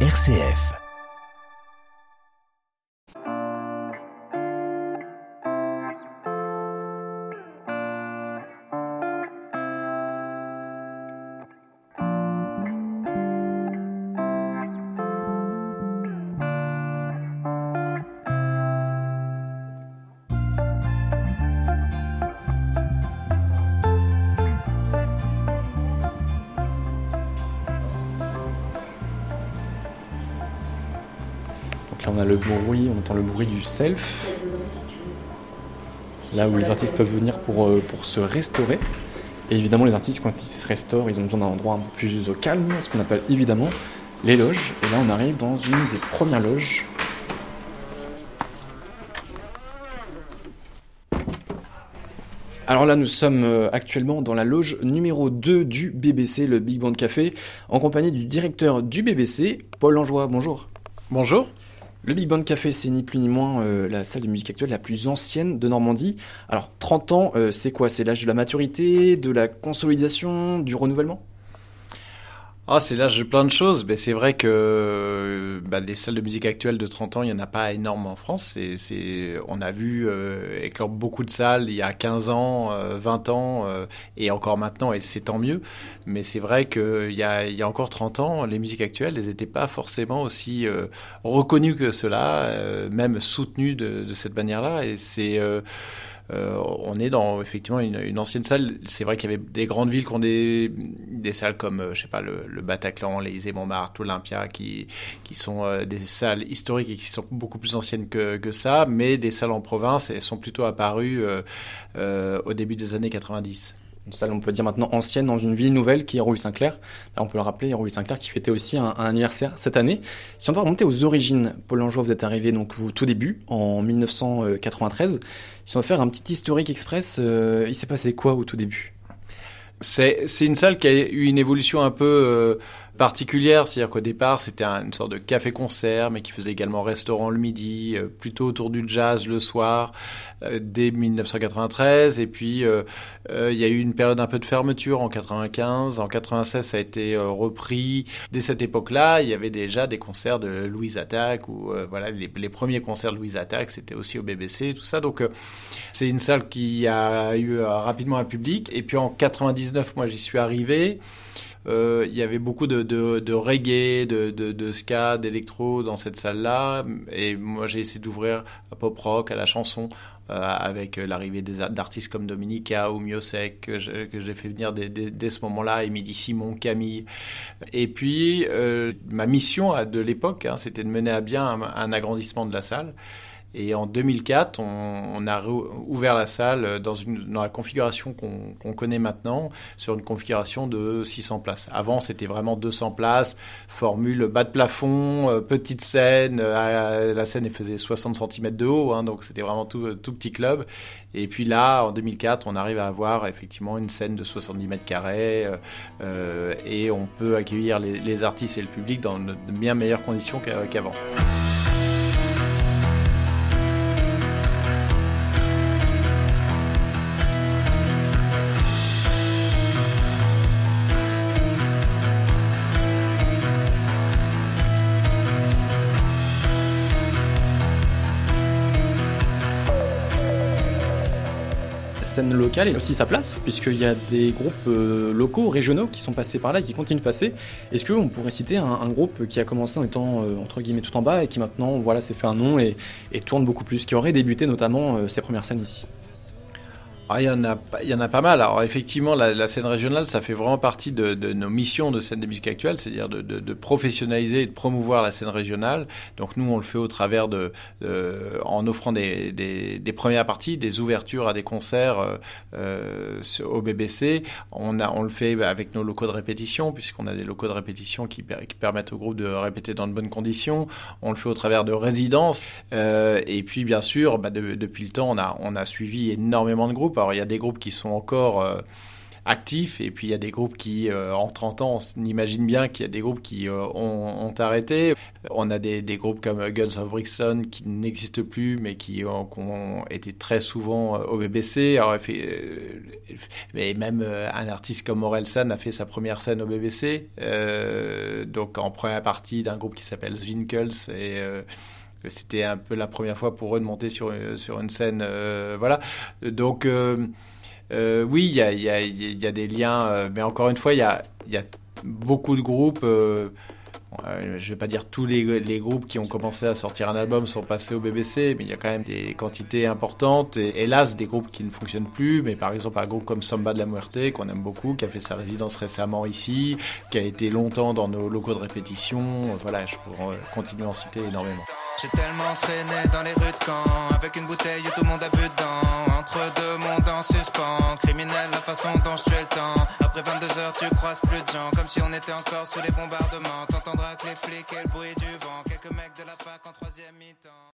RCF. On a le bruit, on entend le bruit du self. Là où les artistes peuvent venir pour, euh, pour se restaurer. Et évidemment, les artistes, quand ils se restaurent, ils ont besoin d'un endroit un peu plus au calme, ce qu'on appelle évidemment les loges. Et là, on arrive dans une des premières loges. Alors là, nous sommes euh, actuellement dans la loge numéro 2 du BBC, le Big Band Café, en compagnie du directeur du BBC, Paul Langeois. Bonjour. Bonjour. Le Big Band Café, c'est ni plus ni moins euh, la salle de musique actuelle la plus ancienne de Normandie. Alors, 30 ans, euh, c'est quoi? C'est l'âge de la maturité, de la consolidation, du renouvellement? Ah, c'est l'âge de plein de choses. Mais c'est vrai que bah, les salles de musique actuelles de 30 ans, il n'y en a pas énorme en France. C'est, c'est, on a vu euh, éclore beaucoup de salles il y a 15 ans, euh, 20 ans, euh, et encore maintenant, et c'est tant mieux. Mais c'est vrai qu'il y a, y a encore 30 ans, les musiques actuelles, elles n'étaient pas forcément aussi euh, reconnues que cela, euh, même soutenues de, de cette manière-là. Et c'est... euh, on est dans effectivement une, ancienne salle. C'est vrai qu'il y avait des grandes villes qui ont des, des salles comme, euh, je sais pas, le, Bataclan, les Montmartre, l'Olympia, qui, qui sont euh, des salles historiques et qui sont beaucoup plus anciennes que, que ça, mais des salles en province, elles sont plutôt apparues au début des années 90. Une salle, on peut dire maintenant ancienne, dans une ville nouvelle qui est Hérouville-Saint-Clair. Là, on peut le rappeler, Hérouville-Saint-Clair qui fêtait aussi un, anniversaire cette année. Si on doit remonter aux origines, Paul Langeois, vous êtes arrivé donc au tout début, en 1993. Si on va faire un petit historique express, euh, il s'est passé quoi au tout début? C'est, c'est une salle qui a eu une évolution un peu euh, particulière, c'est-à-dire qu'au départ c'était un- une sorte de café-concert, mais qui faisait également restaurant le midi, euh, plutôt autour du jazz le soir, euh, dès 1993. Et puis euh, il y a eu une période un peu de fermeture en 95, en 96 ça a été repris. Dès cette époque-là, il y avait déjà des concerts de Louise Attaque, ou voilà les, premiers concerts de Louise Attaque, c'était aussi au BBC, tout ça. Donc c'est une salle qui a eu rapidement un public. Et puis en 99, moi j'y suis arrivé. Euh, il y avait beaucoup de, reggae, de, ska, d'électro dans cette salle-là. Et moi, j'ai essayé d'ouvrir à pop rock, à la chanson, euh, avec l'arrivée d'artistes comme Dominica ou Miosek, que j'ai fait venir dès, ce moment-là, Émilie Simon, Camille. Et puis, euh, ma mission de l'époque, hein, c'était de mener à bien un agrandissement de la salle. Et en 2004, on, a ouvert la salle dans, une, dans la configuration qu'on connaît maintenant, sur une configuration de 600 places. Avant, c'était vraiment 200 places, formule bas de plafond, euh, petite scène. euh, la scène faisait 60 cm de haut, hein, donc c'était vraiment tout, petit club. Et puis là, en 2004, on arrive à avoir effectivement une scène de 70 mètres carrés euh, euh, et on peut accueillir les, les artistes et le public dans de bien meilleures conditions qu'a- qu'avant. Scène locale et aussi sa place, puisqu'il y a des groupes euh, locaux, régionaux qui sont passés par là et qui continuent de passer. Est-ce qu'on pourrait citer un, groupe qui a commencé en étant euh, entre guillemets tout en bas et qui maintenant voilà s'est fait un nom et, et tourne beaucoup plus, qui aurait débuté notamment euh, ses premières scènes ici? Ah, il y en a, il y en a pas mal. Alors effectivement, la, scène régionale, ça fait vraiment partie de, nos missions de scène de musique actuelle, c'est-à-dire de, professionnaliser et de promouvoir la scène régionale. Donc nous, on le fait au travers de, en offrant des, des, des premières parties, des ouvertures à des concerts euh, euh, au BBC. On a, on le fait avec nos locaux de répétition, puisqu'on a des locaux de répétition qui, per- qui permettent au groupe de répéter dans de bonnes conditions. On le fait au travers de résidences. Euh, et puis bien sûr, bah, de- depuis le temps, on a suivi énormément de groupes. Il y a des groupes qui sont encore euh, actifs et puis il y a des groupes qui, euh, en 30 ans, on imagine bien qu'il y a des groupes qui euh, ont, arrêté. On a des, groupes comme Guns of Brixton qui n'existent plus mais qui ont, été très souvent au BBC. Alors, mais même un artiste comme Orelsan a fait sa première scène au BBC. Donc en première partie d'un groupe qui s'appelle Zwinkels et c'était un peu la première fois pour eux de monter sur, une scène. voilà. Donc, oui, il y a, des liens, mais encore une fois, il y a, beaucoup de groupes. Euh, je vais pas dire tous les, les, groupes qui ont commencé à sortir un album sont passés au BBC, mais il y a quand même des quantités importantes. Et hélas, des groupes qui ne fonctionnent plus. Mais par exemple, un groupe comme Samba de la Muerte, qu'on aime beaucoup, qui a fait sa résidence récemment ici, qui a été longtemps dans nos locaux de répétition. Voilà, je pourrais continuer à en citer énormément. J'ai tellement traîné dans les rues de Caen. Avec une bouteille où tout le monde a bu dedans. Entre deux mondes en suspens. Criminel la façon dont je tue le temps. Après 22 heures tu croises plus de gens. Comme si on était encore sous les bombardements. T'entendras que les flics et le bruit du vent. Quelques mecs de la fac en troisième mi-temps